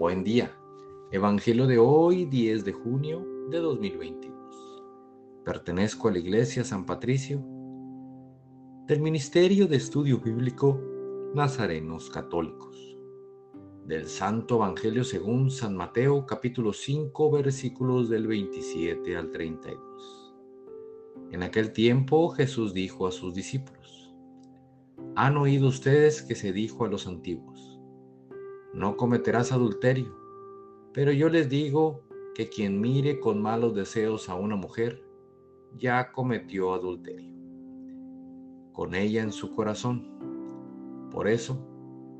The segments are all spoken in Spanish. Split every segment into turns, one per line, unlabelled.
Buen día. Evangelio de hoy, 10 de junio de 2022. Pertenezco a la Iglesia San Patricio del Ministerio de Estudio Bíblico Nazarenos Católicos. Del Santo Evangelio según San Mateo capítulo 5 versículos del 27 al 32. En aquel tiempo Jesús dijo a sus discípulos, Han oído ustedes que se dijo a los antiguos, no cometerás adulterio. Pero yo les digo que quien mire con malos deseos a una mujer, ya cometió adulterio con ella en su corazón. Por eso,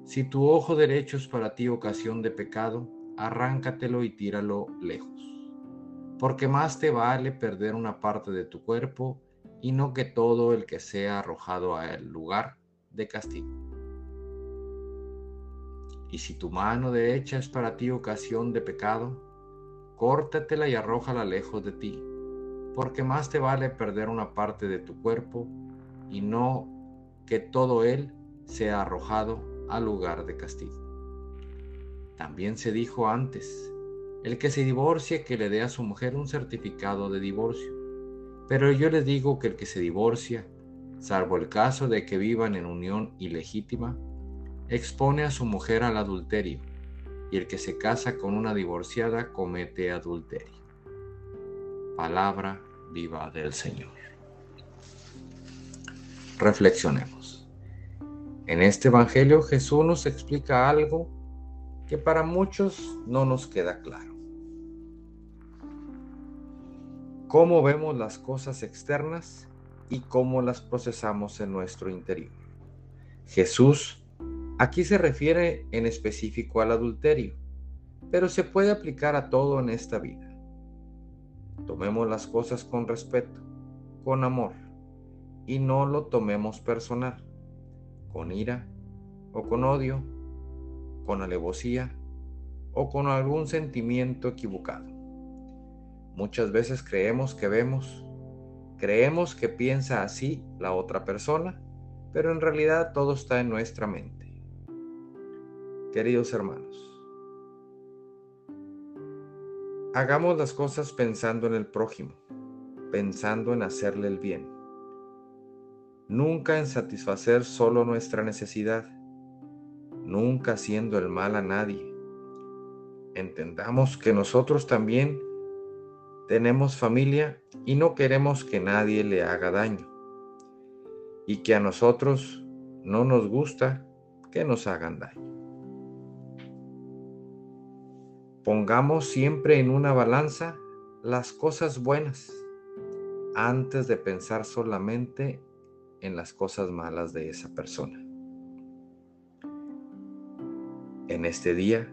si tu ojo derecho es para ti ocasión de pecado, arráncatelo y tíralo lejos. Porque más te vale perder una parte de tu cuerpo y no que todo el que sea arrojado al lugar de castigo. Y si tu mano derecha es para ti ocasión de pecado, córtatela y arrójala lejos de ti, porque más te vale perder una parte de tu cuerpo y no que todo él sea arrojado al lugar de castigo. También se dijo antes, el que se divorcie que le dé a su mujer un certificado de divorcio. Pero yo les digo que el que se divorcia, salvo el caso de que vivan en unión ilegítima, expone a su mujer al adulterio, y el que se casa con una divorciada comete adulterio. Palabra viva del Señor. Reflexionemos. En este Evangelio Jesús nos explica algo que para muchos no nos queda claro. Cómo vemos las cosas externas y cómo las procesamos en nuestro interior. Jesús Aquí se refiere en específico al adulterio, pero se puede aplicar a todo en esta vida. Tomemos las cosas con respeto, con amor, y no lo tomemos personal, con ira o con odio, con alevosía o con algún sentimiento equivocado. Muchas veces creemos que vemos, creemos que piensa así la otra persona, pero en realidad todo está en nuestra mente. Queridos hermanos, hagamos las cosas pensando en el prójimo, pensando en hacerle el bien, nunca en satisfacer solo nuestra necesidad, nunca haciendo el mal a nadie. Entendamos que nosotros también tenemos familia y no queremos que nadie le haga daño, y que a nosotros no nos gusta que nos hagan daño. Pongamos siempre en una balanza las cosas buenas antes de pensar solamente en las cosas malas de esa persona. En este día,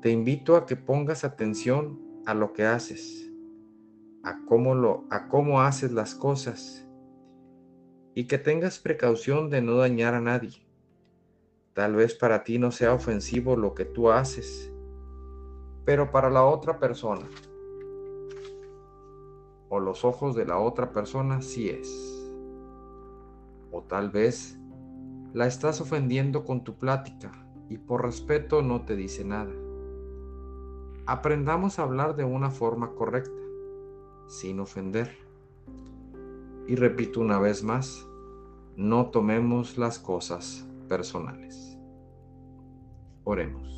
te invito a que pongas atención a lo que haces, a cómo, lo, a cómo haces las cosas y que tengas precaución de no dañar a nadie. Tal vez para ti no sea ofensivo lo que tú haces pero para la otra persona o los ojos de la otra persona sí es. O tal vez la estás ofendiendo con tu plática y por respeto no te dice nada. Aprendamos a hablar de una forma correcta, sin ofender. Y repito una vez más, no tomemos las cosas personales. Oremos